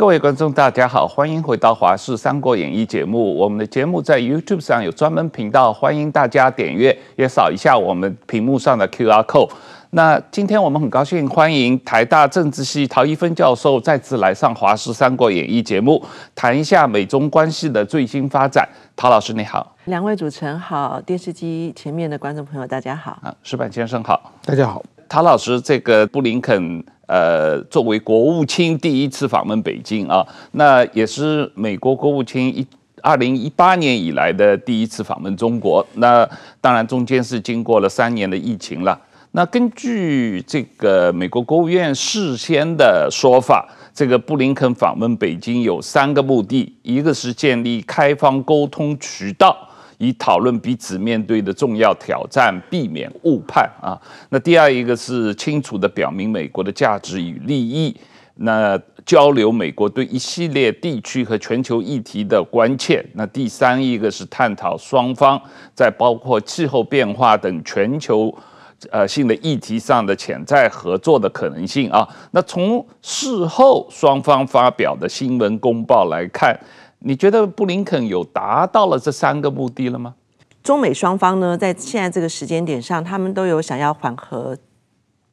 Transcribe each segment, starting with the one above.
各位观众，大家好，欢迎回到《华视三国演义》节目。我们的节目在 YouTube 上有专门频道，欢迎大家点阅，也扫一下我们屏幕上的 QR code。那今天我们很高兴欢迎台大政治系陶一芬教授再次来上《华视三国演义》节目，谈一下美中关系的最新发展。陶老师你好，两位主持人好，电视机前面的观众朋友大家好。啊，石板先生好，大家好。陶老师，这个布林肯。呃，作为国务卿第一次访问北京啊，那也是美国国务卿一二零一八年以来的第一次访问中国。那当然中间是经过了三年的疫情了。那根据这个美国国务院事先的说法，这个布林肯访问北京有三个目的，一个是建立开放沟通渠道。以讨论彼此面对的重要挑战，避免误判啊。那第二一个是清楚地表明美国的价值与利益，那交流美国对一系列地区和全球议题的关切。那第三一个是探讨双方在包括气候变化等全球呃性的议题上的潜在合作的可能性啊。那从事后双方发表的新闻公报来看。你觉得布林肯有达到了这三个目的了吗？中美双方呢，在现在这个时间点上，他们都有想要缓和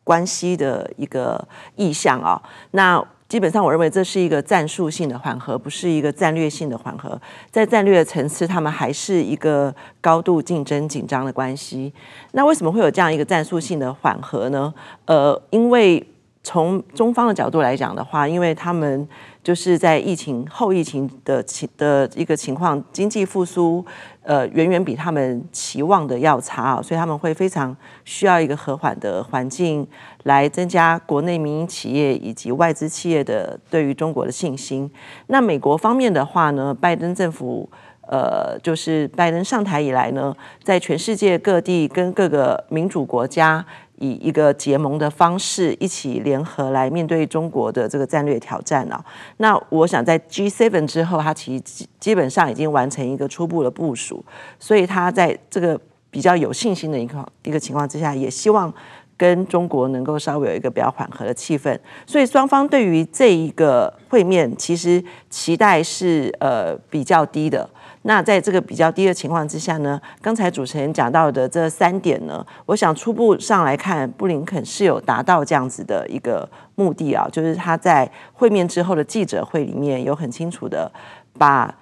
关系的一个意向啊。那基本上，我认为这是一个战术性的缓和，不是一个战略性的缓和。在战略的层次，他们还是一个高度竞争紧张的关系。那为什么会有这样一个战术性的缓和呢？呃，因为从中方的角度来讲的话，因为他们。就是在疫情后疫情的情的一个情况，经济复苏呃远远比他们期望的要差啊，所以他们会非常需要一个和缓的环境来增加国内民营企业以及外资企业的对于中国的信心。那美国方面的话呢，拜登政府呃就是拜登上台以来呢，在全世界各地跟各个民主国家。以一个结盟的方式一起联合来面对中国的这个战略挑战啊。那我想在 G7 之后，他其实基本上已经完成一个初步的部署，所以他在这个比较有信心的一个一个情况之下，也希望跟中国能够稍微有一个比较缓和的气氛。所以双方对于这一个会面，其实期待是呃比较低的。那在这个比较低的情况之下呢，刚才主持人讲到的这三点呢，我想初步上来看，布林肯是有达到这样子的一个目的啊，就是他在会面之后的记者会里面有很清楚的把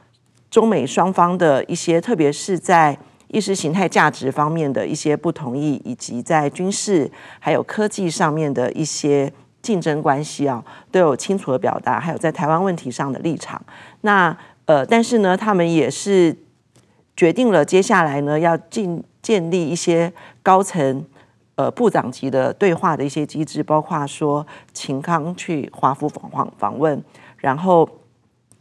中美双方的一些，特别是在意识形态价值方面的一些不同意，以及在军事还有科技上面的一些竞争关系啊，都有清楚的表达，还有在台湾问题上的立场。那呃，但是呢，他们也是决定了接下来呢，要建建立一些高层呃部长级的对话的一些机制，包括说秦刚去华府访访访问，然后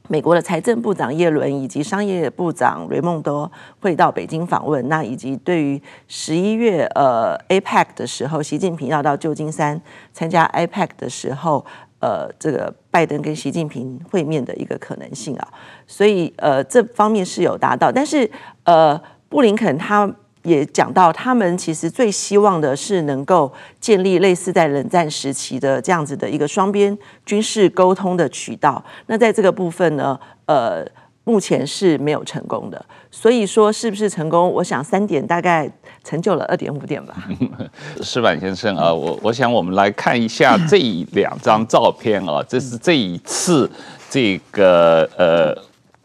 美国的财政部长耶伦以及商业部长雷蒙多会到北京访问，那以及对于十一月呃 APEC 的时候，习近平要到旧金山参加 APEC 的时候。呃，这个拜登跟习近平会面的一个可能性啊，所以呃，这方面是有达到，但是呃，布林肯他也讲到，他们其实最希望的是能够建立类似在冷战时期的这样子的一个双边军事沟通的渠道。那在这个部分呢，呃。目前是没有成功的，所以说是不是成功？我想三点大概成就了二点五点吧。石板先生啊，我我想我们来看一下这两张照片啊，这是这一次这个呃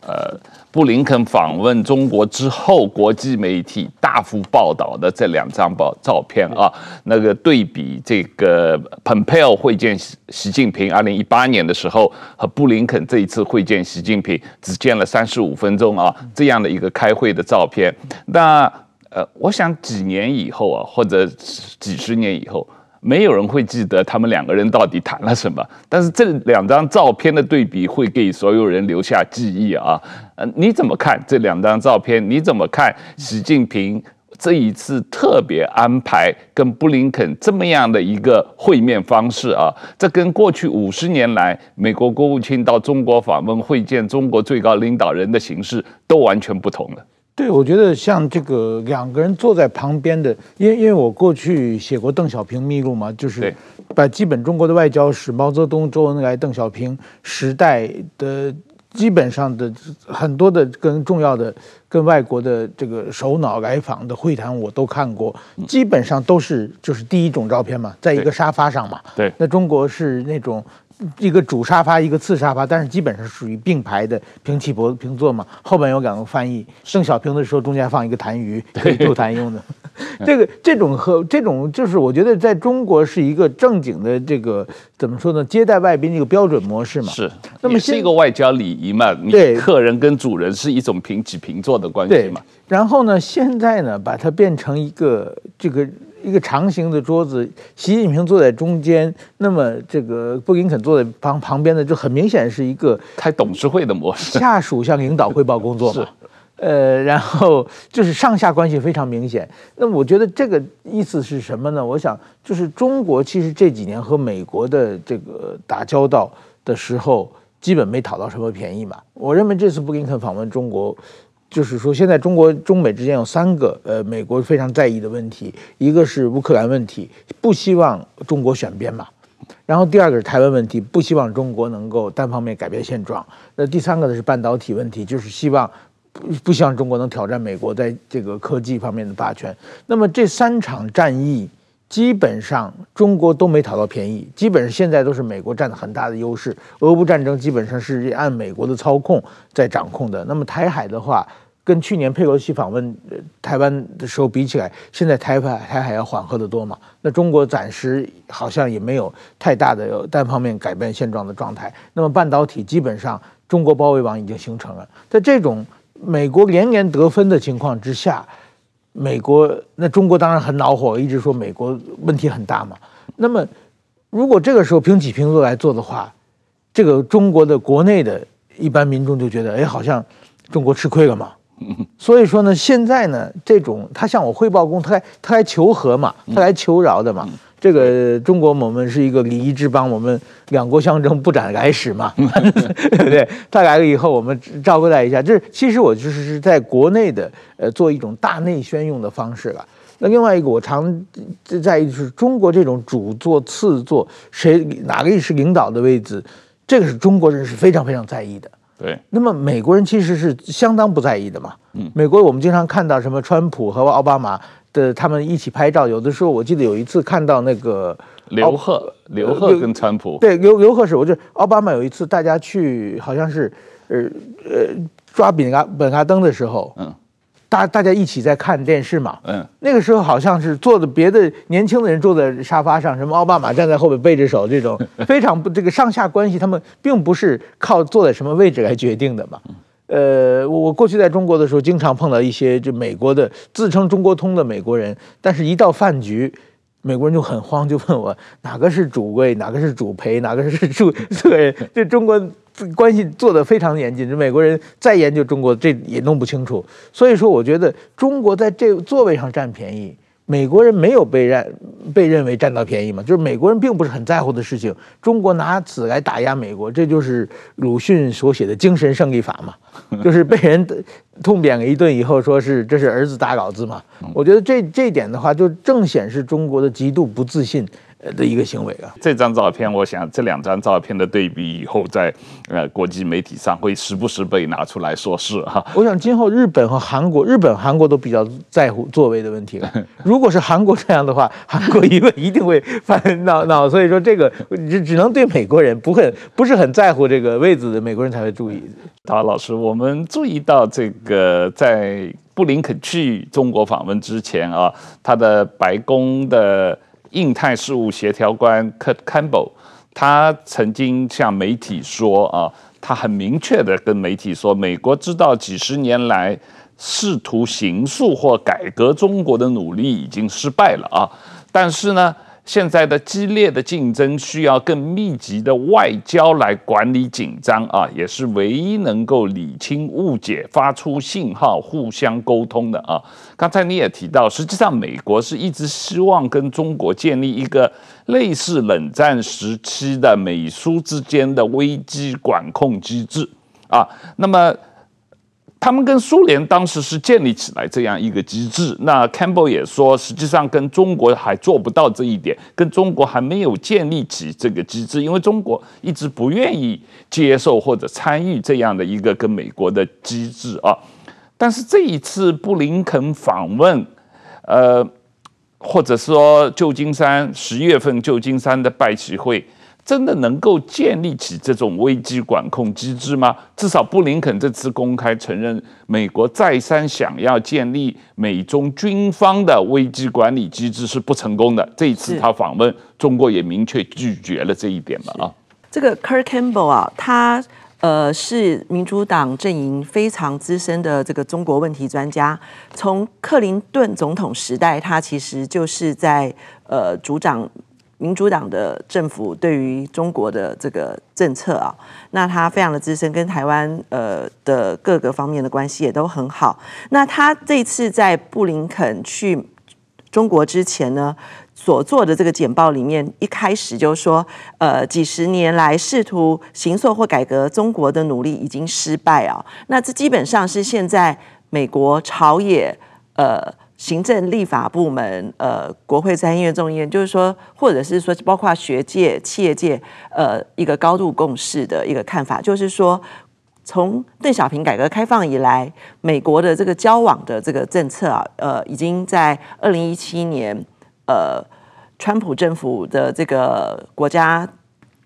呃。布林肯访问中国之后，国际媒体大幅报道的这两张报照片啊，那个对比这个蓬佩奥会见习近平，二零一八年的时候和布林肯这一次会见习近平只见了三十五分钟啊，这样的一个开会的照片。那呃，我想几年以后啊，或者几十年以后。没有人会记得他们两个人到底谈了什么，但是这两张照片的对比会给所有人留下记忆啊。呃，你怎么看这两张照片？你怎么看习近平这一次特别安排跟布林肯这么样的一个会面方式啊？这跟过去五十年来美国国务卿到中国访问会见中国最高领导人的形式都完全不同了。对，我觉得像这个两个人坐在旁边的，因为因为我过去写过邓小平秘录嘛，就是把基本中国的外交史，毛泽东、周恩来、邓小平时代的基本上的很多的跟重要的跟外国的这个首脑来访的会谈我都看过，基本上都是就是第一种照片嘛，在一个沙发上嘛，对，那中国是那种。一个主沙发，一个次沙发，但是基本上属于并排的平起平平坐嘛。后面有两个翻译，邓小平的时候中间放一个痰盂，可以助痰用的。这个这种和这种就是我觉得在中国是一个正经的这个怎么说呢？接待外宾一个标准模式嘛。是，那么是一个外交礼仪嘛。对，客人跟主人是一种平起平坐的关系嘛。然后呢，现在呢，把它变成一个这个。一个长形的桌子，习近平坐在中间，那么这个布林肯坐在旁旁边的，就很明显是一个开董事会的模式，下属向领导汇报工作嘛。呃，然后就是上下关系非常明显。那我觉得这个意思是什么呢？我想就是中国其实这几年和美国的这个打交道的时候，基本没讨到什么便宜嘛。我认为这次布林肯访问中国。就是说，现在中国中美之间有三个呃，美国非常在意的问题，一个是乌克兰问题，不希望中国选边嘛。然后第二个是台湾问题，不希望中国能够单方面改变现状。那第三个呢是半导体问题，就是希望不不希望中国能挑战美国在这个科技方面的霸权。那么这三场战役。基本上中国都没讨到便宜，基本上现在都是美国占了很大的优势。俄乌战争基本上是按美国的操控在掌控的。那么台海的话，跟去年佩洛西访问台湾的时候比起来，现在台海台海要缓和得多嘛？那中国暂时好像也没有太大的单方面改变现状的状态。那么半导体基本上中国包围网已经形成了，在这种美国连连得分的情况之下。美国，那中国当然很恼火，一直说美国问题很大嘛。那么，如果这个时候平起平坐来做的话，这个中国的国内的一般民众就觉得，哎，好像中国吃亏了嘛。所以说呢，现在呢，这种他向我汇报工，他来他来求和嘛，他来求饶的嘛。这个中国我们是一个礼仪之邦，我们两国相争不斩来使嘛，对 不对？他来了以后，我们招待一下。这其实我就是是在国内的呃做一种大内宣用的方式了。那另外一个我常在意就是中国这种主座次座，谁哪个是领导的位置，这个是中国人是非常非常在意的。对。那么美国人其实是相当不在意的嘛。嗯。美国我们经常看到什么川普和奥巴马。的他们一起拍照，有的时候我记得有一次看到那个刘贺，刘贺跟川普，对，刘刘贺是，我就奥巴马有一次大家去好像是呃呃抓本拉本拉登的时候，嗯，大大家一起在看电视嘛，嗯，那个时候好像是坐的别的年轻的人坐在沙发上，什么奥巴马站在后面背着手，这种 非常不这个上下关系，他们并不是靠坐在什么位置来决定的嘛。呃，我我过去在中国的时候，经常碰到一些就美国的自称中国通的美国人，但是一到饭局，美国人就很慌，就问我哪个是主贵，哪个是主陪，哪个是主 对，这中国关系做得非常严谨，这美国人再研究中国，这也弄不清楚。所以说，我觉得中国在这座位上占便宜。美国人没有被认被认为占到便宜嘛？就是美国人并不是很在乎的事情。中国拿此来打压美国，这就是鲁迅所写的精神胜利法嘛。就是被人痛扁了一顿以后，说是这是儿子打老子嘛。我觉得这这一点的话，就正显示中国的极度不自信。的一个行为啊，这张照片，我想这两张照片的对比以后在呃国际媒体上会时不时被拿出来说事哈。我想今后日本和韩国，日本、韩国都比较在乎座位的问题了。如果是韩国这样的话，韩国一问一定会翻闹闹。所以说这个只只能对美国人不会不是很在乎这个位子的美国人才会注意。陶老师，我们注意到这个在布林肯去中国访问之前啊，他的白宫的。印太事务协调官 Kurt Campbell，他曾经向媒体说啊，他很明确的跟媒体说，美国知道几十年来试图形塑或改革中国的努力已经失败了啊，但是呢。现在的激烈的竞争需要更密集的外交来管理紧张啊，也是唯一能够理清误解、发出信号、互相沟通的啊。刚才你也提到，实际上美国是一直希望跟中国建立一个类似冷战时期的美苏之间的危机管控机制啊。那么。他们跟苏联当时是建立起来这样一个机制。那 Campbell 也说，实际上跟中国还做不到这一点，跟中国还没有建立起这个机制，因为中国一直不愿意接受或者参与这样的一个跟美国的机制啊。但是这一次布林肯访问，呃，或者说旧金山十月份旧金山的拜习会，真的能够建立起这种危机管控机制吗？至少布林肯这次公开承认，美国再三想要建立美中军方的危机管理机制是不成功的。这一次他访问中国也明确拒绝了这一点嘛啊。这个 Kirk Campbell 啊，他。呃，是民主党阵营非常资深的这个中国问题专家。从克林顿总统时代，他其实就是在呃主掌民主党的政府对于中国的这个政策啊。那他非常的资深，跟台湾呃的各个方面的关系也都很好。那他这次在布林肯去中国之前呢，所做的这个简报里面，一开始就说，呃，几十年来试图行塑或改革中国的努力已经失败啊。那这基本上是现在美国朝野、呃，行政立法部门、呃，国会参议院、众议院，就是说，或者是说，包括学界、企业界，呃，一个高度共识的一个看法，就是说，从邓小平改革开放以来，美国的这个交往的这个政策啊，呃，已经在二零一七年。呃，川普政府的这个国家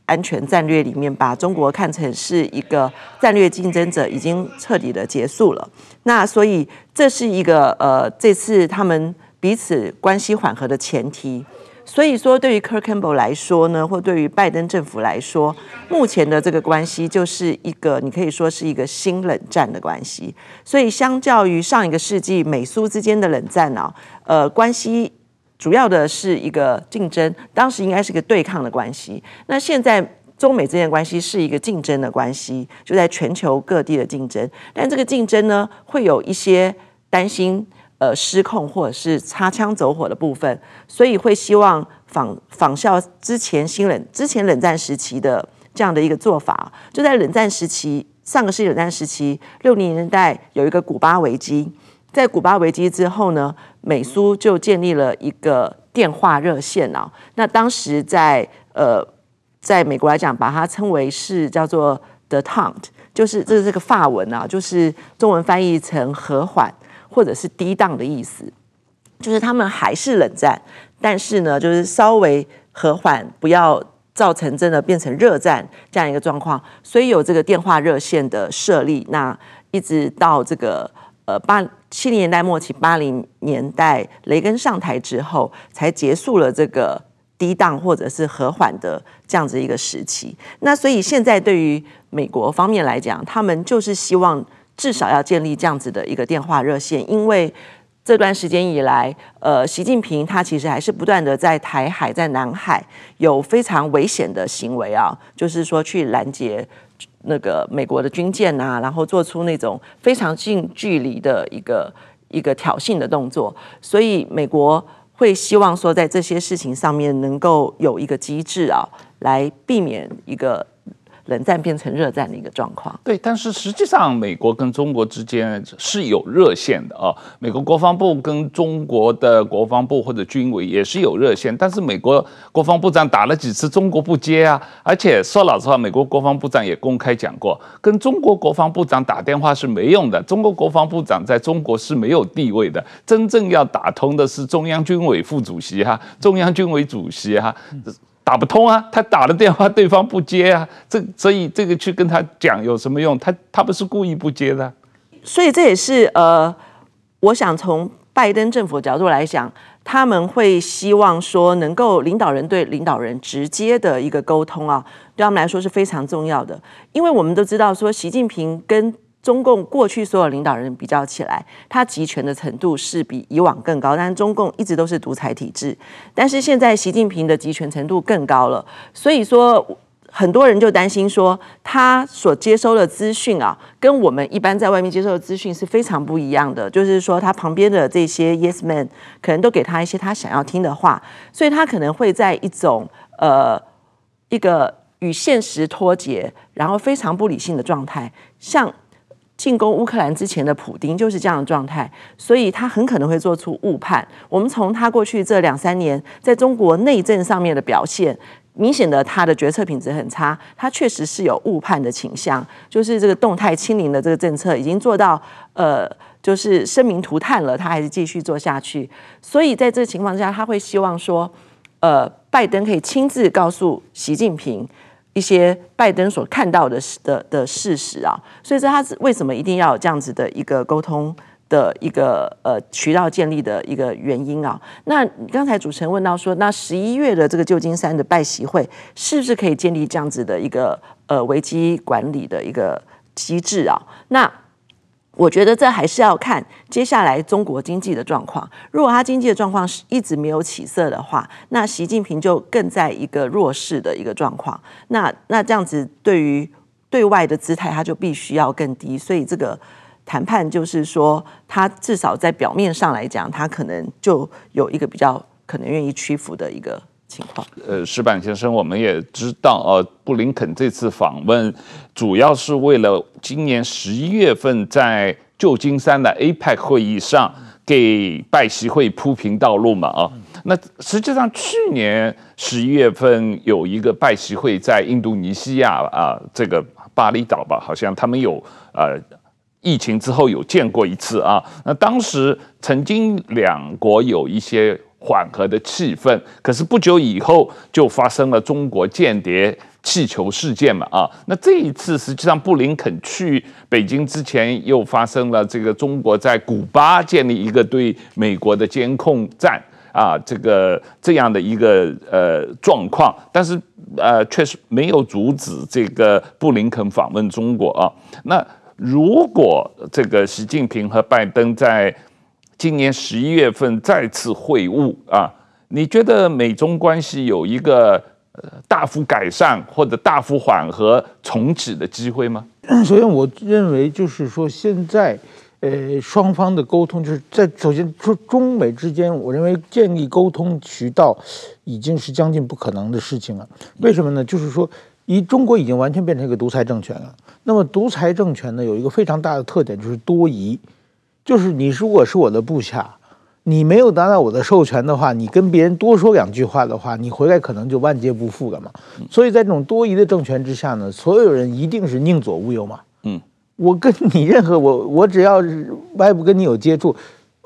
安全战略里面，把中国看成是一个战略竞争者，已经彻底的结束了。那所以这是一个呃，这次他们彼此关系缓和的前提。所以说，对于 Kirk Campbell 来说呢，或对于拜登政府来说，目前的这个关系就是一个，你可以说是一个新冷战的关系。所以，相较于上一个世纪美苏之间的冷战呢、啊，呃，关系。主要的是一个竞争，当时应该是一个对抗的关系。那现在中美之间的关系是一个竞争的关系，就在全球各地的竞争。但这个竞争呢，会有一些担心呃失控或者是擦枪走火的部分，所以会希望仿仿效之前新冷之前冷战时期的这样的一个做法。就在冷战时期，上个世纪冷战时期六零年代有一个古巴危机。在古巴危机之后呢，美苏就建立了一个电话热线啊。那当时在呃，在美国来讲，把它称为是叫做 détente，就是这是这个法文啊，就是中文翻译成和缓或者是低档的意思。就是他们还是冷战，但是呢，就是稍微和缓，不要造成真的变成热战这样一个状况。所以有这个电话热线的设立，那一直到这个。呃，八七零年代末期，八零年代雷根上台之后，才结束了这个低档或者是和缓的这样子一个时期。那所以现在对于美国方面来讲，他们就是希望至少要建立这样子的一个电话热线，因为这段时间以来，呃，习近平他其实还是不断的在台海、在南海有非常危险的行为啊，就是说去拦截。那个美国的军舰啊，然后做出那种非常近距离的一个一个挑衅的动作，所以美国会希望说，在这些事情上面能够有一个机制啊，来避免一个。冷战变成热战的一个状况。对，但是实际上，美国跟中国之间是有热线的啊。美国国防部跟中国的国防部或者军委也是有热线，但是美国国防部长打了几次，中国不接啊。而且说老实话，美国国防部长也公开讲过，跟中国国防部长打电话是没用的。中国国防部长在中国是没有地位的，真正要打通的是中央军委副主席哈，中央军委主席哈。打不通啊，他打了电话，对方不接啊，这所以这个去跟他讲有什么用？他他不是故意不接的，所以这也是呃，我想从拜登政府角度来讲，他们会希望说能够领导人对领导人直接的一个沟通啊，对他们来说是非常重要的，因为我们都知道说习近平跟中共过去所有领导人比较起来，他集权的程度是比以往更高，但是中共一直都是独裁体制。但是现在习近平的集权程度更高了，所以说很多人就担心说，他所接收的资讯啊，跟我们一般在外面接受的资讯是非常不一样的。就是说，他旁边的这些 Yes Man 可能都给他一些他想要听的话，所以他可能会在一种呃一个与现实脱节，然后非常不理性的状态，像。进攻乌克兰之前的普丁就是这样的状态，所以他很可能会做出误判。我们从他过去这两三年在中国内政上面的表现，明显的他的决策品质很差，他确实是有误判的倾向，就是这个动态清零的这个政策已经做到呃，就是生灵涂炭了，他还是继续做下去。所以在这个情况下，他会希望说，呃，拜登可以亲自告诉习近平。一些拜登所看到的的的事实啊，所以说他是为什么一定要有这样子的一个沟通的一个呃渠道建立的一个原因啊？那刚才主持人问到说，那十一月的这个旧金山的拜习会是不是可以建立这样子的一个呃危机管理的一个机制啊？那我觉得这还是要看接下来中国经济的状况。如果他经济的状况是一直没有起色的话，那习近平就更在一个弱势的一个状况。那那这样子对于对外的姿态，他就必须要更低。所以这个谈判就是说，他至少在表面上来讲，他可能就有一个比较可能愿意屈服的一个。情况，呃，石板先生，我们也知道，呃，布林肯这次访问主要是为了今年十一月份在旧金山的 APEC 会议上给拜习会铺平道路嘛，啊，那实际上去年十一月份有一个拜习会在印度尼西亚啊，这个巴厘岛吧，好像他们有呃疫情之后有见过一次啊，那当时曾经两国有一些。缓和的气氛，可是不久以后就发生了中国间谍气球事件嘛啊，那这一次实际上布林肯去北京之前又发生了这个中国在古巴建立一个对美国的监控站啊，这个这样的一个呃状况，但是呃确实没有阻止这个布林肯访问中国啊。那如果这个习近平和拜登在今年十一月份再次会晤啊，你觉得美中关系有一个呃大幅改善或者大幅缓和重启的机会吗？首先，我认为就是说，现在呃双方的沟通就是在首先说中美之间，我认为建立沟通渠道已经是将近不可能的事情了。为什么呢？就是说，一中国已经完全变成一个独裁政权了。那么，独裁政权呢，有一个非常大的特点，就是多疑。就是你如果是我的部下，你没有达到我的授权的话，你跟别人多说两句话的话，你回来可能就万劫不复了嘛。所以在这种多疑的政权之下呢，所有人一定是宁左毋右嘛。嗯，我跟你任何我我只要外部跟你有接触，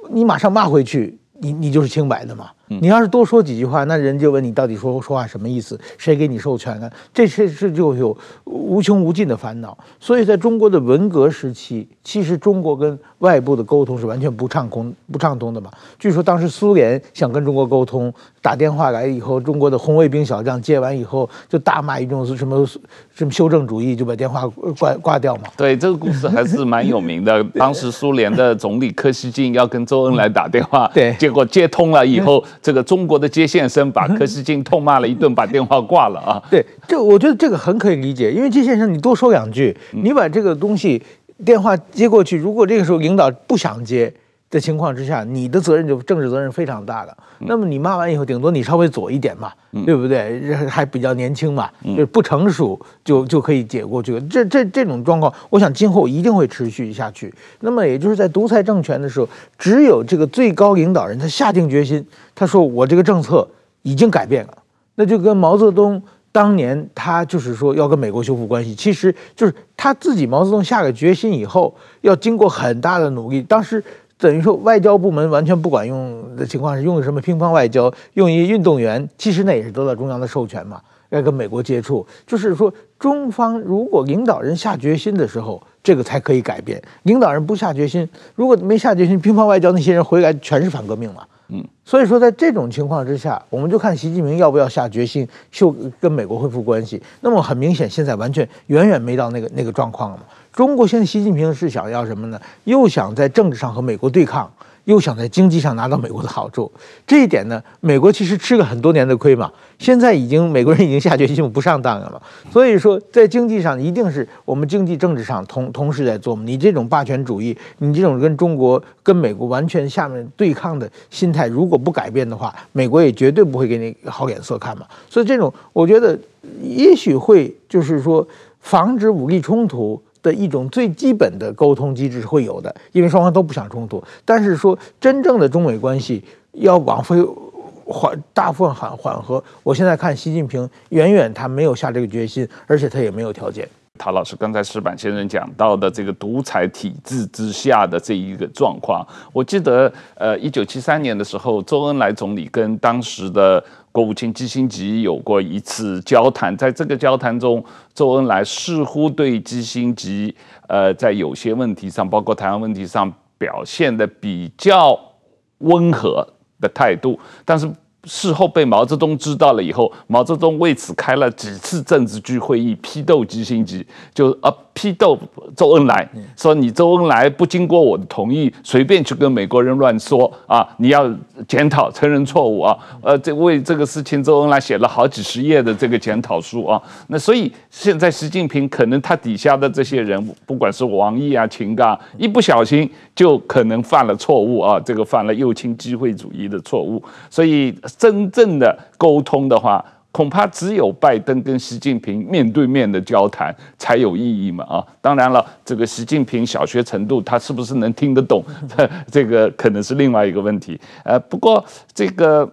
你马上骂回去。你你就是清白的嘛？你要是多说几句话，那人就问你到底说说话什么意思？谁给你授权呢？这事是就有无穷无尽的烦恼。所以在中国的文革时期，其实中国跟外部的沟通是完全不畅通、不畅通的嘛。据说当时苏联想跟中国沟通，打电话来以后，中国的红卫兵小将接完以后，就大骂一种什么什么修正主义，就把电话挂挂掉嘛。对，这个故事还是蛮有名的。当时苏联的总理柯西金要跟周恩来打电话，对。结果接通了以后，这个中国的接线生把柯世金痛骂了一顿，把电话挂了啊。对，这我觉得这个很可以理解，因为接线生你多说两句，你把这个东西电话接过去，如果这个时候领导不想接。的情况之下，你的责任就政治责任非常大的。那么你骂完以后，顶多你稍微左一点嘛，对不对？还比较年轻嘛，就是不成熟就就可以解过去。这这这种状况，我想今后一定会持续下去。那么也就是在独裁政权的时候，只有这个最高领导人他下定决心，他说我这个政策已经改变了，那就跟毛泽东当年他就是说要跟美国修复关系，其实就是他自己毛泽东下个决心以后，要经过很大的努力，当时。等于说外交部门完全不管用的情况是用什么乒乓外交，用一运动员，其实那也是得到中央的授权嘛，要跟美国接触。就是说中方如果领导人下决心的时候，这个才可以改变。领导人不下决心，如果没下决心，乒乓外交那些人回来全是反革命嘛。嗯，所以说在这种情况之下，我们就看习近平要不要下决心修跟美国恢复关系。那么很明显，现在完全远远没到那个那个状况了嘛。中国现在习近平是想要什么呢？又想在政治上和美国对抗，又想在经济上拿到美国的好处。这一点呢，美国其实吃了很多年的亏嘛。现在已经美国人已经下决心不上当了嘛。所以说，在经济上一定是我们经济政治上同同时在做嘛。你这种霸权主义，你这种跟中国跟美国完全下面对抗的心态，如果不改变的话，美国也绝对不会给你好脸色看嘛。所以这种，我觉得也许会就是说防止武力冲突。的一种最基本的沟通机制是会有的，因为双方都不想冲突。但是说真正的中美关系要往回缓，大部分缓缓和，我现在看习近平远远他没有下这个决心，而且他也没有条件。陶老师刚才石板先生讲到的这个独裁体制之下的这一个状况，我记得，呃，一九七三年的时候，周恩来总理跟当时的国务卿基辛格有过一次交谈，在这个交谈中，周恩来似乎对基辛格，呃，在有些问题上，包括台湾问题上，表现的比较温和的态度，但是。事后被毛泽东知道了以后，毛泽东为此开了几次政治局会议，批斗基辛格，就啊批斗周恩来，说你周恩来不经过我的同意，随便去跟美国人乱说啊，你要检讨承认错误啊，呃，这为这个事情，周恩来写了好几十页的这个检讨书啊。那所以现在习近平可能他底下的这些人，不管是王毅啊、秦刚，一不小心就可能犯了错误啊，这个犯了右倾机会主义的错误，所以。真正的沟通的话，恐怕只有拜登跟习近平面对面的交谈才有意义嘛啊！当然了，这个习近平小学程度，他是不是能听得懂？这个可能是另外一个问题。呃，不过这个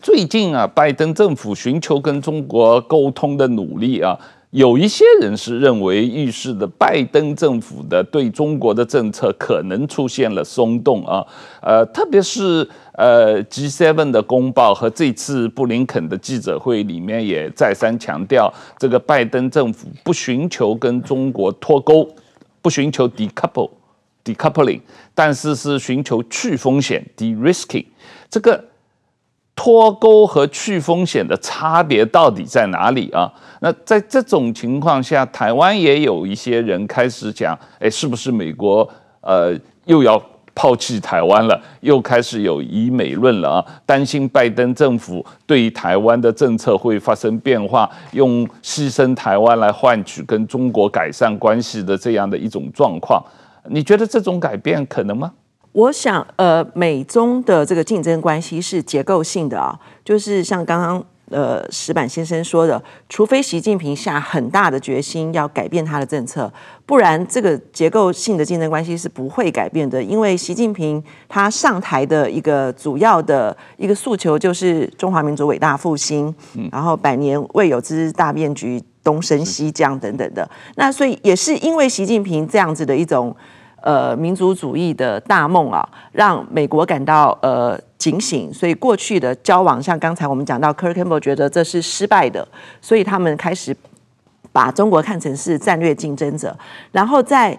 最近啊，拜登政府寻求跟中国沟通的努力啊。有一些人是认为预示的拜登政府的对中国的政策可能出现了松动啊，呃，特别是呃 G7 的公报和这次布林肯的记者会里面也再三强调，这个拜登政府不寻求跟中国脱钩，不寻求 decouple decoupling，但是是寻求去风险 de-risking，这个。脱钩和去风险的差别到底在哪里啊？那在这种情况下，台湾也有一些人开始讲，哎，是不是美国呃又要抛弃台湾了？又开始有以美论了啊？担心拜登政府对台湾的政策会发生变化，用牺牲台湾来换取跟中国改善关系的这样的一种状况。你觉得这种改变可能吗？我想，呃，美中的这个竞争关系是结构性的啊，就是像刚刚呃石板先生说的，除非习近平下很大的决心要改变他的政策，不然这个结构性的竞争关系是不会改变的。因为习近平他上台的一个主要的一个诉求就是中华民族伟大复兴，然后百年未有之大变局，东升西降等等的。那所以也是因为习近平这样子的一种。呃，民族主义的大梦啊，让美国感到呃警醒，所以过去的交往，像刚才我们讲到，Kirk Campbell 觉得这是失败的，所以他们开始把中国看成是战略竞争者，然后在。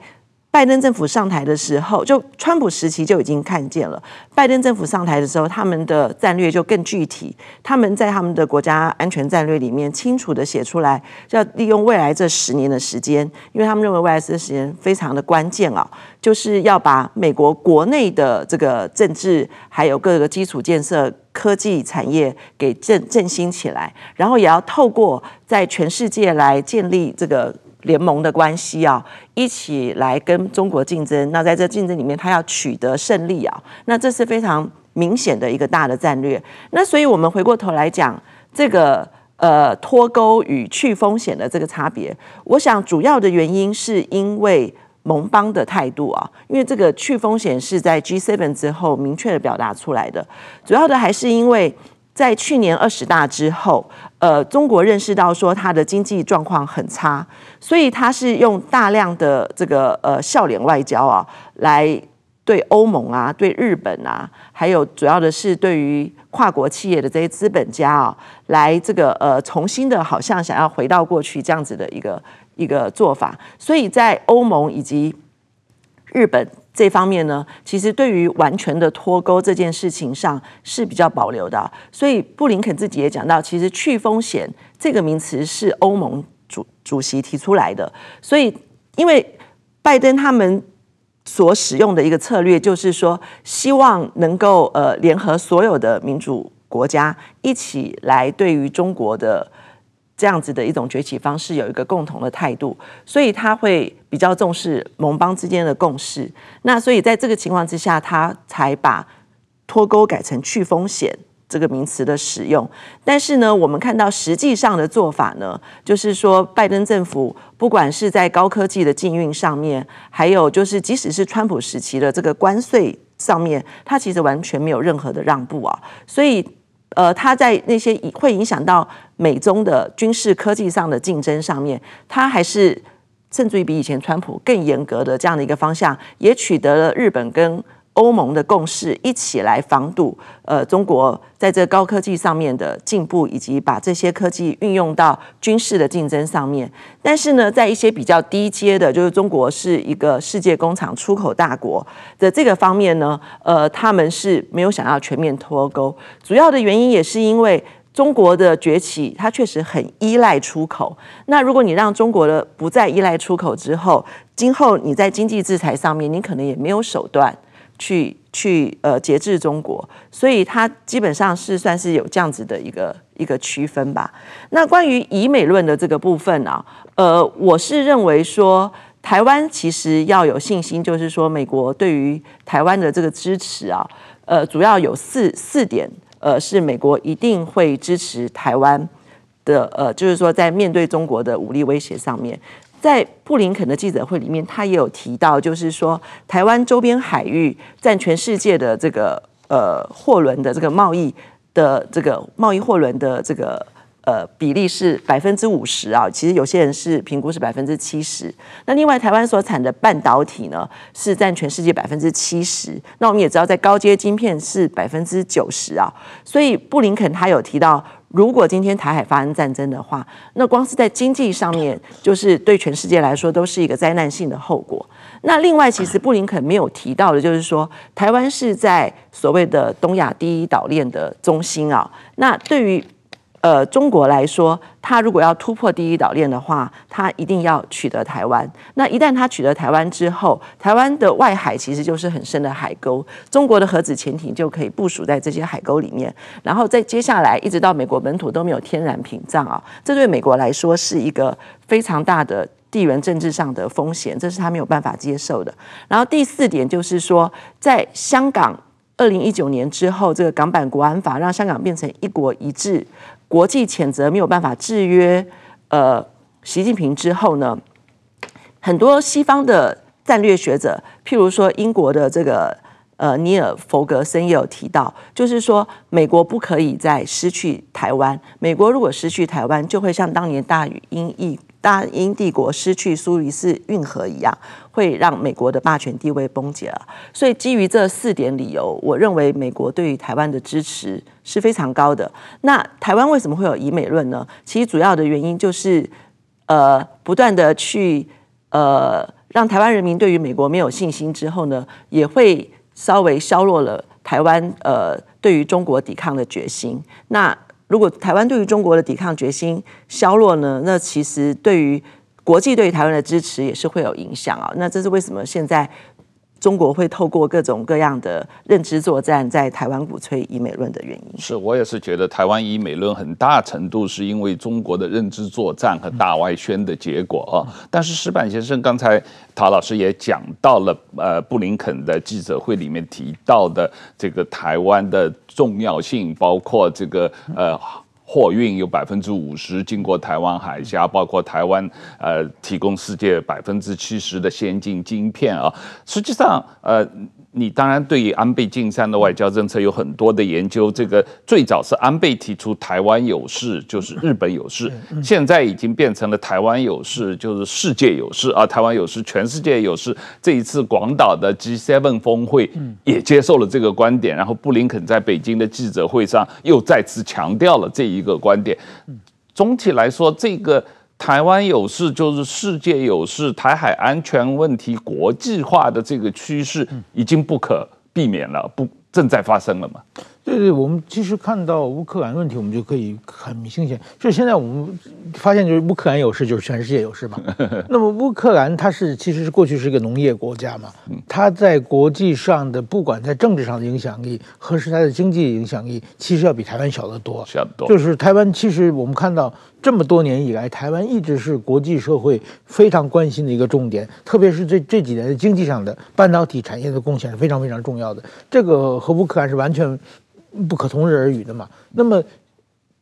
拜登政府上台的时候，就川普时期就已经看见了。拜登政府上台的时候，他们的战略就更具体。他们在他们的国家安全战略里面清楚地写出来，要利用未来这十年的时间，因为他们认为未来这十年非常的关键啊，就是要把美国国内的这个政治还有各个基础建设、科技产业给振振兴起来，然后也要透过在全世界来建立这个。联盟的关系啊，一起来跟中国竞争。那在这竞争里面，他要取得胜利啊，那这是非常明显的一个大的战略。那所以我们回过头来讲这个呃脱钩与去风险的这个差别，我想主要的原因是因为盟邦的态度啊，因为这个去风险是在 G7 之后明确的表达出来的，主要的还是因为。在去年二十大之后，呃，中国认识到说它的经济状况很差，所以它是用大量的这个呃笑脸外交啊，来对欧盟啊、对日本啊，还有主要的是对于跨国企业的这些资本家啊，来这个呃重新的，好像想要回到过去这样子的一个一个做法，所以在欧盟以及日本。这方面呢，其实对于完全的脱钩这件事情上是比较保留的。所以布林肯自己也讲到，其实去风险这个名词是欧盟主主席提出来的。所以，因为拜登他们所使用的一个策略，就是说希望能够呃联合所有的民主国家一起来对于中国的。这样子的一种崛起方式有一个共同的态度，所以他会比较重视盟邦之间的共识。那所以在这个情况之下，他才把脱钩改成去风险这个名词的使用。但是呢，我们看到实际上的做法呢，就是说拜登政府不管是在高科技的禁运上面，还有就是即使是川普时期的这个关税上面，他其实完全没有任何的让步啊。所以，呃，他在那些会影响到美中的军事科技上的竞争上面，他还是。甚至于比以前川普更严格的这样的一个方向，也取得了日本跟欧盟的共识，一起来防堵呃中国在这高科技上面的进步，以及把这些科技运用到军事的竞争上面。但是呢，在一些比较低阶的，就是中国是一个世界工厂出口大国的这个方面呢，呃，他们是没有想要全面脱钩。主要的原因也是因为。中国的崛起，它确实很依赖出口。那如果你让中国的不再依赖出口之后，今后你在经济制裁上面，你可能也没有手段去去呃节制中国。所以它基本上是算是有这样子的一个一个区分吧。那关于以美论的这个部分啊，呃，我是认为说，台湾其实要有信心，就是说美国对于台湾的这个支持啊，呃，主要有四四点。呃，是美国一定会支持台湾的，呃，就是说在面对中国的武力威胁上面，在布林肯的记者会里面，他也有提到，就是说台湾周边海域占全世界的这个呃货轮的这个贸易的这个贸易货轮的这个。呃，比例是百分之五十啊，其实有些人是评估是百分之七十。那另外，台湾所产的半导体呢，是占全世界百分之七十。那我们也知道，在高阶晶片是百分之九十啊。所以，布林肯他有提到，如果今天台海发生战争的话，那光是在经济上面，就是对全世界来说都是一个灾难性的后果。那另外，其实布林肯没有提到的，就是说，台湾是在所谓的东亚第一岛链的中心啊。那对于呃，中国来说，它如果要突破第一岛链的话，它一定要取得台湾。那一旦它取得台湾之后，台湾的外海其实就是很深的海沟，中国的核子潜艇就可以部署在这些海沟里面。然后在接下来一直到美国本土都没有天然屏障啊，这对美国来说是一个非常大的地缘政治上的风险，这是他没有办法接受的。然后第四点就是说，在香港二零一九年之后，这个港版国安法让香港变成一国一制。国际谴责没有办法制约，呃，习近平之后呢，很多西方的战略学者，譬如说英国的这个呃尼尔弗格森也有提到，就是说美国不可以再失去台湾，美国如果失去台湾，就会像当年大英译大英帝国失去苏黎世运河一样。会让美国的霸权地位崩解了，所以基于这四点理由，我认为美国对于台湾的支持是非常高的。那台湾为什么会有以美论呢？其实主要的原因就是，呃，不断的去呃让台湾人民对于美国没有信心之后呢，也会稍微削弱了台湾呃对于中国抵抗的决心。那如果台湾对于中国的抵抗决心消弱呢，那其实对于国际对台湾的支持也是会有影响啊，那这是为什么现在中国会透过各种各样的认知作战，在台湾鼓吹以美论的原因？是我也是觉得台湾以美论很大程度是因为中国的认知作战和大外宣的结果啊。但是石板先生刚才陶老师也讲到了，呃，布林肯的记者会里面提到的这个台湾的重要性，包括这个呃。货运有百分之五十经过台湾海峡，包括台湾呃提供世界百分之七十的先进晶片啊。实际上，呃，你当然对于安倍晋三的外交政策有很多的研究。这个最早是安倍提出台湾有事就是日本有事，现在已经变成了台湾有事就是世界有事啊。台湾有事，全世界有事。这一次广岛的 G7 峰会也接受了这个观点，然后布林肯在北京的记者会上又再次强调了这一。一个观点，总体来说，这个台湾有事就是世界有事，台海安全问题国际化的这个趋势已经不可避免了，不正在发生了吗？对对，我们其实看到乌克兰问题，我们就可以很明显，就是现在我们发现，就是乌克兰有事，就是全世界有事嘛。那么乌克兰它是其实是过去是一个农业国家嘛，它在国际上的不管在政治上的影响力，和是它的经济影响力，其实要比台湾小得多。小得多。就是台湾其实我们看到这么多年以来，台湾一直是国际社会非常关心的一个重点，特别是这这几年的经济上的半导体产业的贡献是非常非常重要的。这个和乌克兰是完全。不可同日而语的嘛。那么。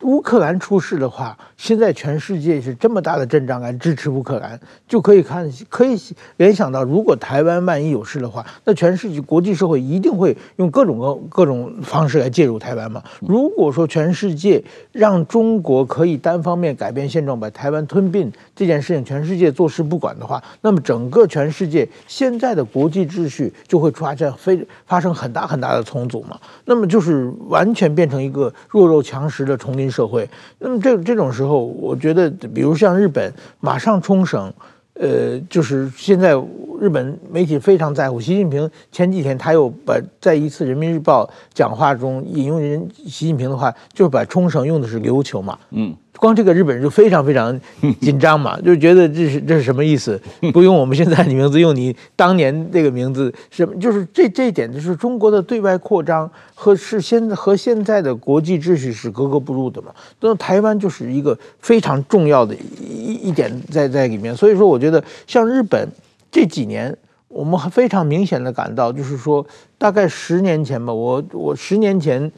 乌克兰出事的话，现在全世界是这么大的阵仗来支持乌克兰，就可以看，可以联想到，如果台湾万一有事的话，那全世界国际社会一定会用各种各各种方式来介入台湾嘛。如果说全世界让中国可以单方面改变现状，把台湾吞并这件事情，全世界坐视不管的话，那么整个全世界现在的国际秩序就会发生非发生很大很大的重组嘛。那么就是完全变成一个弱肉强食的丛林。社会，那么这这种时候，我觉得，比如像日本，马上冲绳，呃，就是现在日本媒体非常在乎。习近平前几天他又把在一次人民日报讲话中引用人习近平的话，就是把冲绳用的是琉球嘛，嗯。光这个日本人就非常非常紧张嘛，就觉得这是这是什么意思？不用我们现在的名字，用你当年这个名字，什么就是这这一点，就是中国的对外扩张和是现和现在的国际秩序是格格不入的嘛。那台湾就是一个非常重要的一一点在在里面，所以说我觉得像日本这几年，我们非常明显的感到，就是说大概十年前吧，我我十年前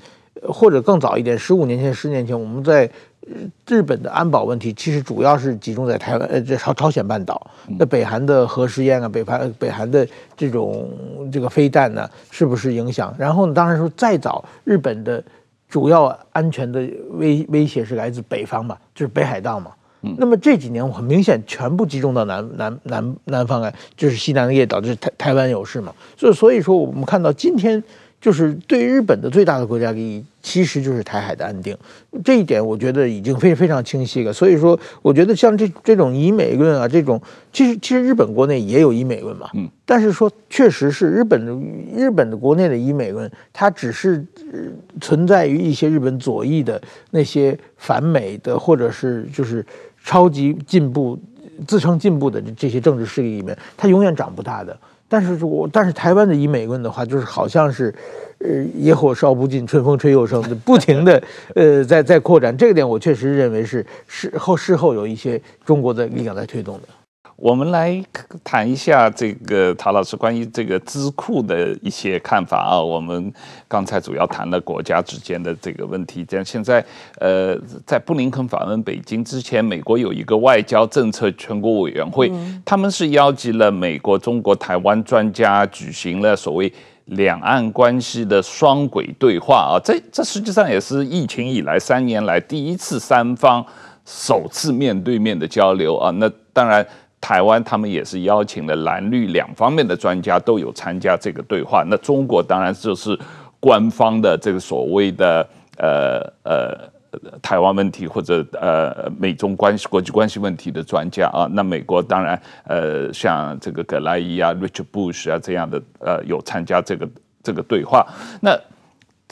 或者更早一点，十五年前、十年前，我们在。日本的安保问题其实主要是集中在台湾，呃，这朝朝鲜半岛。那北韩的核试验啊，北韩北韩的这种这个飞弹呢，是不是影响？然后呢，当然说再早，日本的主要安全的威威胁是来自北方嘛，就是北海道嘛。那么这几年我很明显全部集中到南南南南方来，就是西南的列岛，就是台台湾有事嘛。所以所以说，我们看到今天。就是对日本的最大的国家利益，其实就是台海的安定，这一点我觉得已经非非常清晰了。所以说，我觉得像这这种以美论啊，这种其实其实日本国内也有以美论嘛，嗯，但是说确实是日本的日本的国内的以美论，它只是存在于一些日本左翼的那些反美的或者是就是超级进步、自称进步的这些政治势力里面，它永远长不大的。但是我但是台湾的以美论的话，就是好像是，呃，野火烧不尽，春风吹又生，不停的 呃在在扩展。这个点我确实认为是事后事后有一些中国的力量在推动的。我们来谈一下这个陶老师关于这个资库的一些看法啊。我们刚才主要谈了国家之间的这个问题。这样现在呃，在布林肯访问北京之前，美国有一个外交政策全国委员会，他们是邀集了美国、中国、台湾专家，举行了所谓两岸关系的双轨对话啊。这这实际上也是疫情以来三年来第一次三方首次面对面的交流啊。那当然。台湾他们也是邀请了蓝绿两方面的专家都有参加这个对话。那中国当然就是官方的这个所谓的呃呃台湾问题或者呃美中关系国际关系问题的专家啊。那美国当然呃像这个葛莱伊啊、Richard Bush 啊这样的呃有参加这个这个对话。那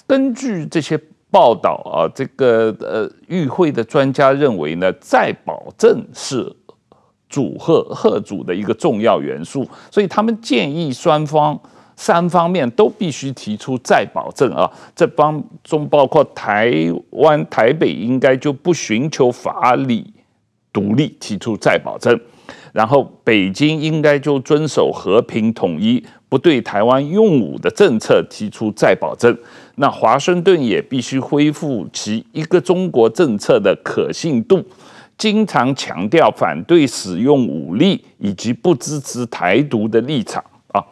根据这些报道啊，这个呃与会的专家认为呢，再保证是。主和贺主的一个重要元素，所以他们建议双方三方面都必须提出再保证啊，这帮中包括台湾台北应该就不寻求法理独立，提出再保证，然后北京应该就遵守和平统一，不对台湾用武的政策提出再保证，那华盛顿也必须恢复其一个中国政策的可信度。经常强调反对使用武力以及不支持台独的立场啊，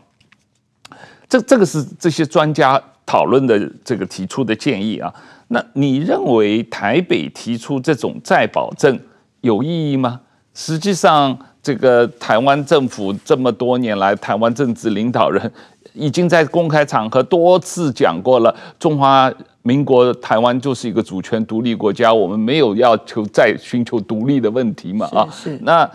这这个是这些专家讨论的这个提出的建议啊。那你认为台北提出这种再保证有意义吗？实际上，这个台湾政府这么多年来，台湾政治领导人已经在公开场合多次讲过了，中华。民国台湾就是一个主权独立国家，我们没有要求再寻求独立的问题嘛？啊，是。那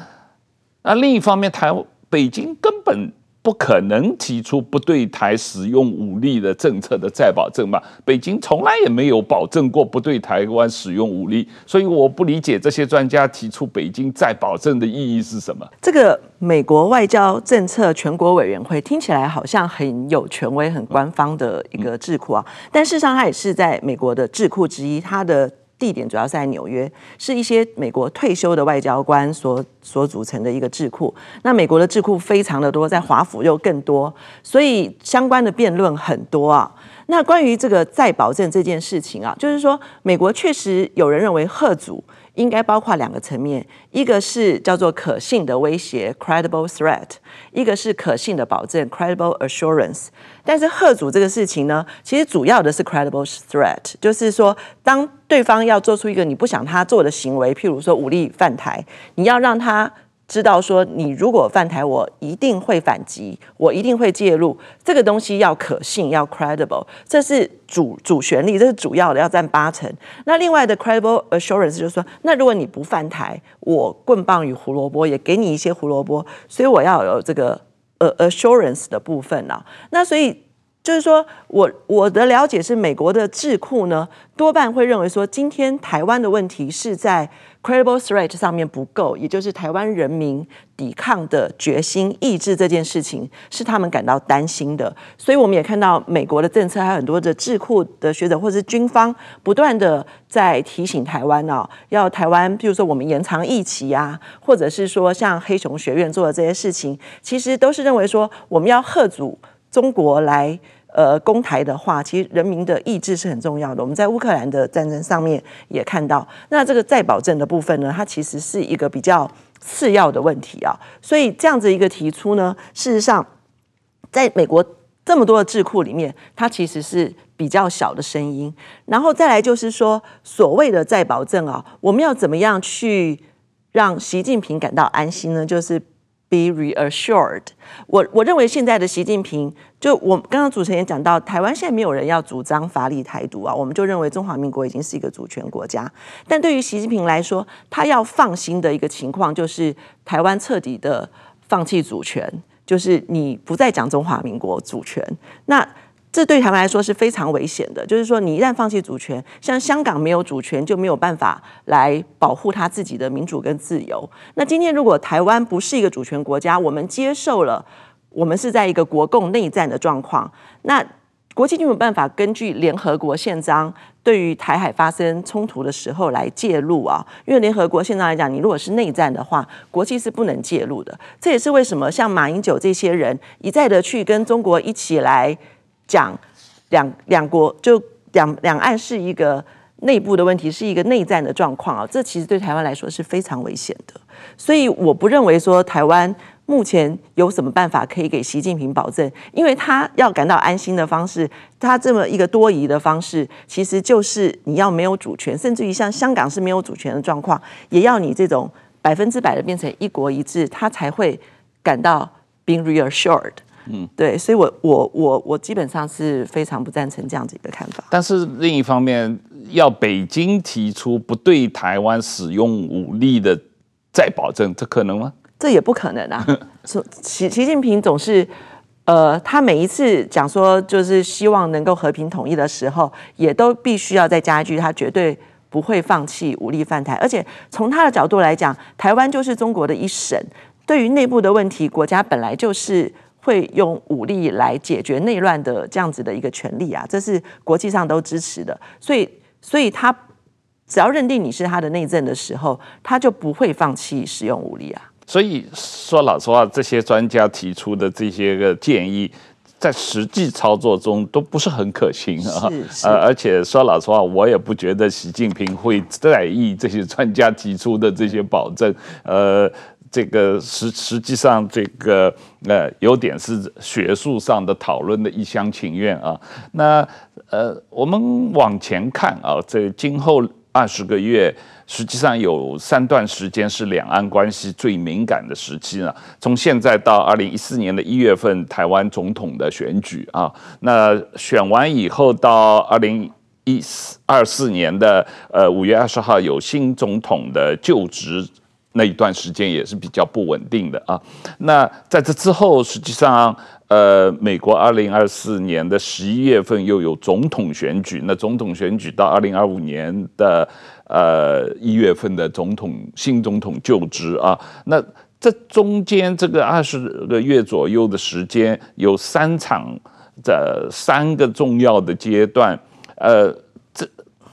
那另一方面，台北京根本。不可能提出不对台使用武力的政策的再保证吧？北京从来也没有保证过不对台湾使用武力，所以我不理解这些专家提出北京再保证的意义是什么？这个美国外交政策全国委员会听起来好像很有权威、很官方的一个智库啊，但事实上它也是在美国的智库之一，它的。地点主要是在纽约，是一些美国退休的外交官所所组成的一个智库。那美国的智库非常的多，在华府又更多，所以相关的辩论很多啊。那关于这个再保证这件事情啊，就是说美国确实有人认为赫组应该包括两个层面，一个是叫做可信的威胁 （credible threat），一个是可信的保证 （credible assurance）。但是贺主这个事情呢，其实主要的是 credible threat，就是说当对方要做出一个你不想他做的行为，譬如说武力犯台，你要让他。知道说，你如果犯台，我一定会反击，我一定会介入。这个东西要可信，要 credible，这是主主旋律，这是主要的，要占八成。那另外的 credible assurance 就是说，那如果你不犯台，我棍棒与胡萝卜也给你一些胡萝卜，所以我要有这个呃 assurance 的部分啊。那所以就是说我我的了解是，美国的智库呢多半会认为说，今天台湾的问题是在。Credible threat 上面不够，也就是台湾人民抵抗的决心、意志这件事情是他们感到担心的。所以我们也看到美国的政策，还有很多的智库的学者或者是军方不断的在提醒台湾哦，要台湾，譬如说我们延长疫期啊，或者是说像黑熊学院做的这些事情，其实都是认为说我们要吓阻中国来。呃，攻台的话，其实人民的意志是很重要的。我们在乌克兰的战争上面也看到，那这个再保证的部分呢，它其实是一个比较次要的问题啊。所以这样子一个提出呢，事实上，在美国这么多的智库里面，它其实是比较小的声音。然后再来就是说，所谓的再保证啊，我们要怎么样去让习近平感到安心呢？就是。Be reassured。我我认为现在的习近平，就我刚刚主持人也讲到，台湾现在没有人要主张法理台独啊，我们就认为中华民国已经是一个主权国家。但对于习近平来说，他要放心的一个情况就是台湾彻底的放弃主权，就是你不再讲中华民国主权。那这对台湾来说是非常危险的，就是说，你一旦放弃主权，像香港没有主权，就没有办法来保护他自己的民主跟自由。那今天如果台湾不是一个主权国家，我们接受了，我们是在一个国共内战的状况，那国际就没有办法根据联合国宪章对于台海发生冲突的时候来介入啊，因为联合国宪章来讲，你如果是内战的话，国际是不能介入的。这也是为什么像马英九这些人一再的去跟中国一起来。讲两两国就两两岸是一个内部的问题，是一个内战的状况啊，这其实对台湾来说是非常危险的。所以我不认为说台湾目前有什么办法可以给习近平保证，因为他要感到安心的方式，他这么一个多疑的方式，其实就是你要没有主权，甚至于像香港是没有主权的状况，也要你这种百分之百的变成一国一制，他才会感到 being reassured。嗯，对，所以我我我我基本上是非常不赞成这样子一个看法。但是另一方面，要北京提出不对台湾使用武力的再保证，这可能吗？这也不可能啊！习习近平总是，呃，他每一次讲说就是希望能够和平统一的时候，也都必须要再加一句，他绝对不会放弃武力犯台。而且从他的角度来讲，台湾就是中国的一省，对于内部的问题，国家本来就是。会用武力来解决内乱的这样子的一个权利啊，这是国际上都支持的。所以，所以他只要认定你是他的内政的时候，他就不会放弃使用武力啊。所以说老实话，这些专家提出的这些个建议，在实际操作中都不是很可行啊。呃，而且说老实话，我也不觉得习近平会在意这些专家提出的这些保证。呃。这个实实际上，这个呃，有点是学术上的讨论的一厢情愿啊。那呃，我们往前看啊，这今后二十个月，实际上有三段时间是两岸关系最敏感的时期呢。从现在到二零一四年的一月份，台湾总统的选举啊，那选完以后到二零一四二四年的呃五月二十号有新总统的就职。那一段时间也是比较不稳定的啊。那在这之后，实际上，呃，美国二零二四年的十一月份又有总统选举，那总统选举到二零二五年的呃一月份的总统新总统就职啊。那这中间这个二十个月左右的时间，有三场的三个重要的阶段，呃。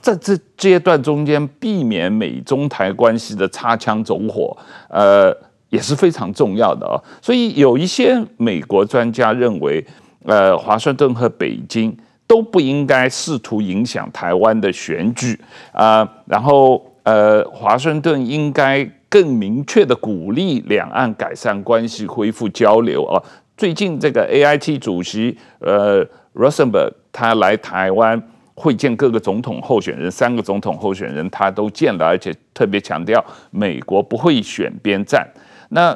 在这阶段中间，避免美中台关系的擦枪走火，呃，也是非常重要的哦。所以有一些美国专家认为，呃，华盛顿和北京都不应该试图影响台湾的选举啊、呃。然后呃，华盛顿应该更明确的鼓励两岸改善关系、恢复交流啊。最近这个 AIT 主席呃 Rosenberg 他来台湾会见各个总统候选人，三个总统候选人他都见了，而且特别强调美国不会选边站。那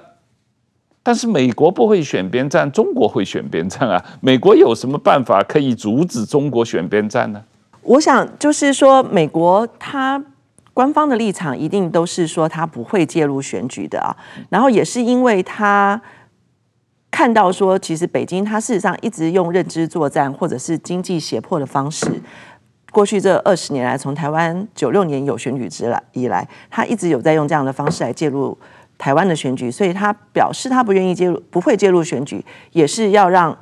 但是美国不会选边站，中国会选边站啊！美国有什么办法可以阻止中国选边站呢？我想就是说，美国它官方的立场一定都是说它不会介入选举的啊。然后也是因为他看到说，其实北京它事实上一直用认知作战或者是经济胁迫的方式，过去这二十年来，从台湾九六年有选举之来以来，他一直有在用这样的方式来介入。台湾的选举，所以他表示他不愿意介入，不会介入选举，也是要让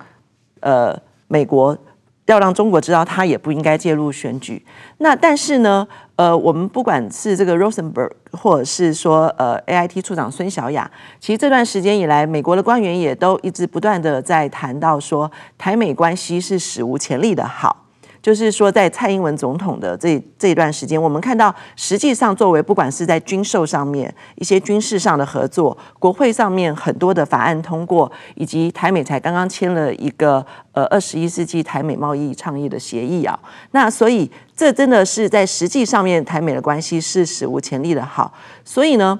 呃美国要让中国知道他也不应该介入选举。那但是呢，呃，我们不管是这个 Rosenberg，或者是说呃 AIT 处长孙小雅，其实这段时间以来，美国的官员也都一直不断的在谈到说，台美关系是史无前例的好。就是说，在蔡英文总统的这这一段时间，我们看到，实际上作为不管是在军售上面一些军事上的合作，国会上面很多的法案通过，以及台美才刚刚签了一个呃二十一世纪台美贸易倡议的协议啊，那所以这真的是在实际上面台美的关系是史无前例的好，所以呢。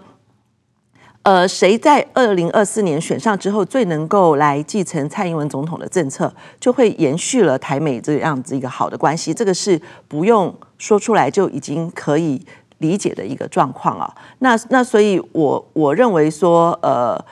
呃，谁在二零二四年选上之后最能够来继承蔡英文总统的政策，就会延续了台美这样子一个好的关系。这个是不用说出来就已经可以理解的一个状况啊。那那所以我，我我认为说，呃，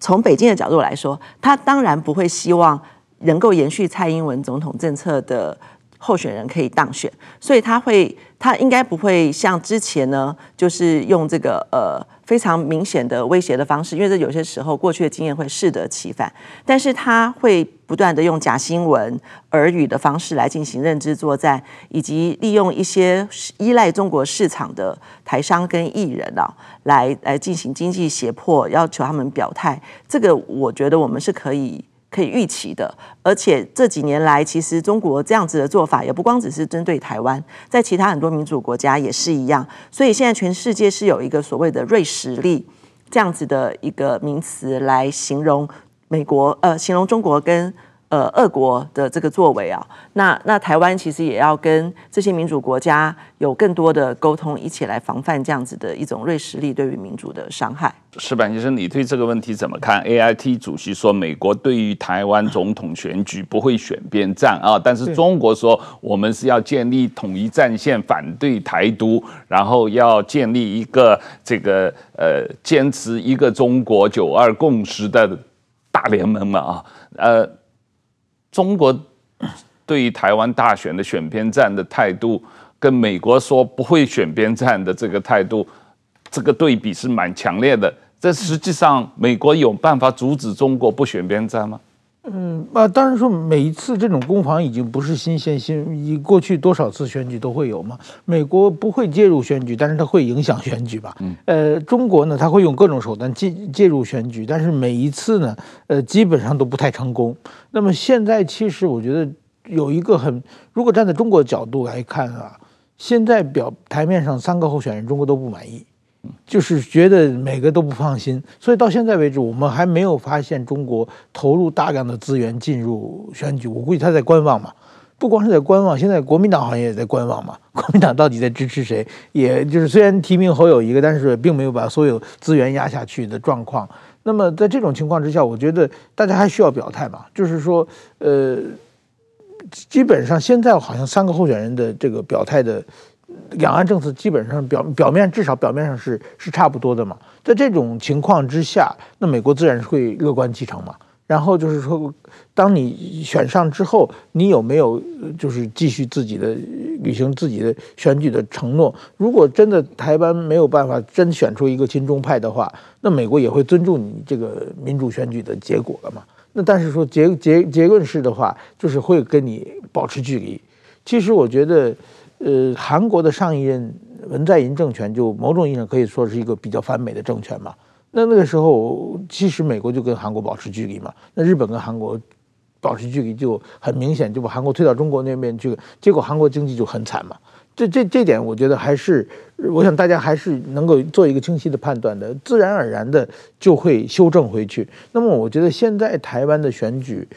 从北京的角度来说，他当然不会希望能够延续蔡英文总统政策的候选人可以当选，所以他会，他应该不会像之前呢，就是用这个呃。非常明显的威胁的方式，因为这有些时候过去的经验会适得其反，但是他会不断的用假新闻、耳语的方式来进行认知作战，以及利用一些依赖中国市场的台商跟艺人啊，来来进行经济胁迫，要求他们表态。这个我觉得我们是可以。可以预期的，而且这几年来，其实中国这样子的做法也不光只是针对台湾，在其他很多民主国家也是一样。所以现在全世界是有一个所谓的“瑞士力”这样子的一个名词来形容美国，呃，形容中国跟。呃，俄国的这个作为啊，那那台湾其实也要跟这些民主国家有更多的沟通，一起来防范这样子的一种瑞实力对于民主的伤害。石板先生，你对这个问题怎么看？AIT 主席说，美国对于台湾总统选举不会选边站啊，但是中国说我们是要建立统一战线，反对台独，然后要建立一个这个呃坚持一个中国九二共识的大联盟嘛啊，呃。中国对于台湾大选的选边站的态度，跟美国说不会选边站的这个态度，这个对比是蛮强烈的。这实际上，美国有办法阻止中国不选边站吗？嗯，啊，当然说每一次这种攻防已经不是新鲜，新以过去多少次选举都会有嘛。美国不会介入选举，但是它会影响选举吧？嗯，呃，中国呢，它会用各种手段介介入选举，但是每一次呢，呃，基本上都不太成功。那么现在其实我觉得有一个很，如果站在中国角度来看啊，现在表台面上三个候选人，中国都不满意。就是觉得每个都不放心，所以到现在为止，我们还没有发现中国投入大量的资源进入选举。我估计他在观望嘛，不光是在观望，现在 国民党好像也在观望嘛。国民党到底在支持谁？也就是虽然提名侯友宜，但是并没有把所有资源压下去的状况。那么在这种情况之下，我觉得大家还需要表态嘛，就是说，呃，基本上现在好像三个候选人的这个表态的。两岸政策基本上表表面至少表面上是是差不多的嘛，在这种情况之下，那美国自然是会乐观其成嘛。然后就是说，当你选上之后，你有没有就是继续自己的履行自己的选举的承诺？如果真的台湾没有办法真选出一个亲中派的话，那美国也会尊重你这个民主选举的结果了嘛。那但是说结结结论式的话，就是会跟你保持距离。其实我觉得。呃，韩国的上一任文在寅政权就某种意义上可以说是一个比较反美的政权嘛。那那个时候，其实美国就跟韩国保持距离嘛。那日本跟韩国保持距离，就很明显就把韩国推到中国那边去，结果韩国经济就很惨嘛。这这这点，我觉得还是，我想大家还是能够做一个清晰的判断的，自然而然的就会修正回去。那么，我觉得现在台湾的选举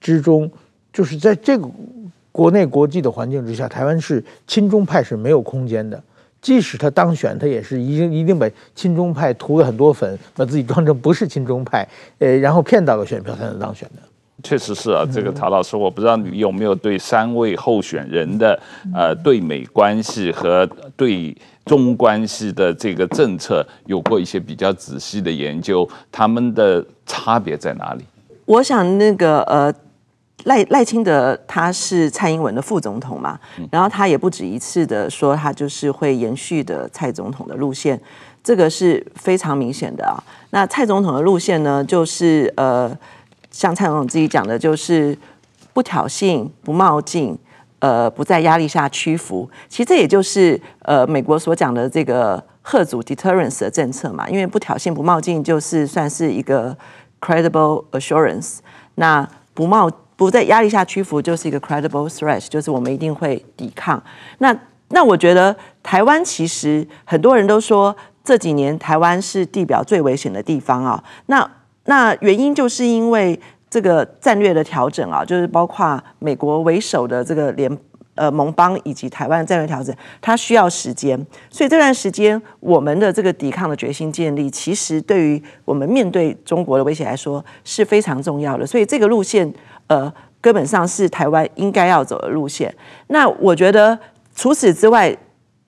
之中，就是在这个国内国际的环境之下，台湾是亲中派是没有空间的。即使他当选，他也是一定一定把亲中派涂了很多粉，把自己装成不是亲中派，呃，然后骗到了选票才能当选的。确实是啊，这个陶老师，我不知道你有没有对三位候选人的呃对美关系和对中关系的这个政策有过一些比较仔细的研究，他们的差别在哪里？我想那个呃赖赖清德他是蔡英文的副总统嘛，然后他也不止一次的说他就是会延续的蔡总统的路线，这个是非常明显的啊。那蔡总统的路线呢，就是呃。像蔡总统自己讲的，就是不挑衅、不冒进，呃，不在压力下屈服。其实这也就是呃美国所讲的这个吓阻 deterrence 的政策嘛。因为不挑衅、不冒进，就是算是一个 credible assurance。那不冒不在压力下屈服，就是一个 credible threat，就是我们一定会抵抗。那那我觉得台湾其实很多人都说这几年台湾是地表最危险的地方啊。那那原因就是因为这个战略的调整啊，就是包括美国为首的这个联呃盟邦以及台湾战略调整，它需要时间，所以这段时间我们的这个抵抗的决心建立，其实对于我们面对中国的威胁来说是非常重要的。所以这个路线呃根本上是台湾应该要走的路线。那我觉得除此之外。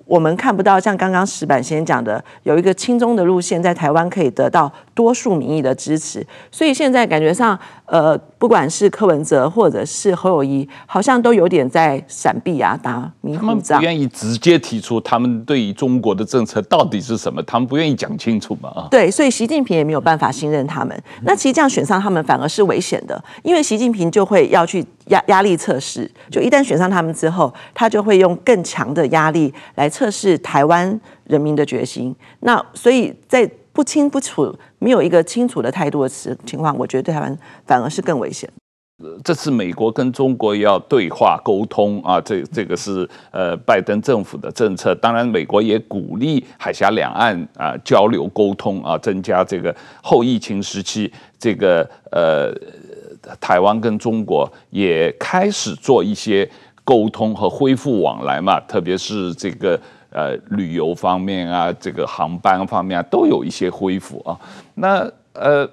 我们看不到像刚刚石板先讲的，有一个轻中的路线在台湾可以得到多数民意的支持，所以现在感觉上，呃，不管是柯文哲或者是侯友谊，好像都有点在闪避啊，打迷糊仗。他们不愿意直接提出他们对于中国的政策到底是什么，他们不愿意讲清楚嘛啊。对，所以习近平也没有办法信任他们。那其实这样选上他们反而是危险的，因为习近平就会要去压压力测试，就一旦选上他们之后，他就会用更强的压力来测试台湾人民的决心。那所以在不清不楚、没有一个清楚的态度的情况，我觉得对台湾反而是更危险。这次美国跟中国要对话沟通啊，这这个是呃拜登政府的政策。当然，美国也鼓励海峡两岸啊交流沟通啊，增加这个后疫情时期这个呃台湾跟中国也开始做一些沟通和恢复往来嘛，特别是这个。呃，旅游方面啊，这个航班方面啊，都有一些恢复啊。那呃，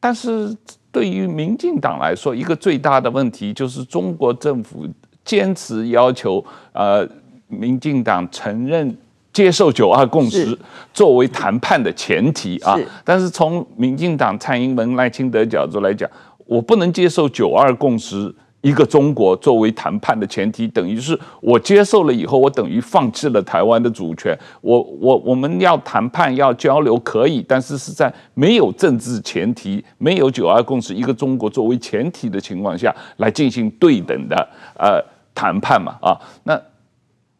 但是对于民进党来说，一个最大的问题就是中国政府坚持要求呃，民进党承认接受九二共识作为谈判的前提啊。但是从民进党蔡英文赖清德角度来讲，我不能接受九二共识。一个中国作为谈判的前提，等于是我接受了以后，我等于放弃了台湾的主权。我我我们要谈判要交流可以，但是是在没有政治前提、没有九二共识、一个中国作为前提的情况下来进行对等的呃谈判嘛啊？那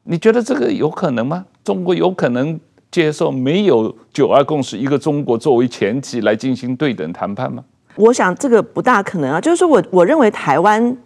你觉得这个有可能吗？中国有可能接受没有九二共识、一个中国作为前提来进行对等谈判吗？我想这个不大可能啊。就是说我我认为台湾。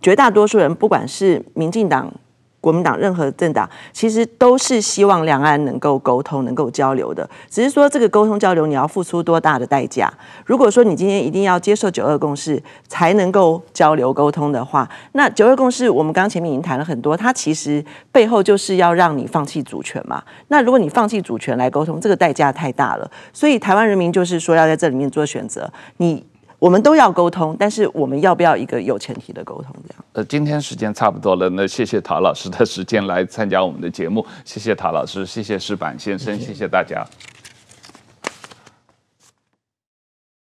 绝大多数人，不管是民进党、国民党，任何政党，其实都是希望两岸能够沟通、能够交流的。只是说，这个沟通交流你要付出多大的代价？如果说你今天一定要接受九二共识才能够交流沟通的话，那九二共识我们刚前面已经谈了很多，它其实背后就是要让你放弃主权嘛。那如果你放弃主权来沟通，这个代价太大了。所以台湾人民就是说要在这里面做选择。你。我们都要沟通，但是我们要不要一个有前提的沟通？这样。呃，今天时间差不多了，那谢谢陶老师的时间来参加我们的节目，谢谢陶老师，谢谢石板先生，谢谢大家。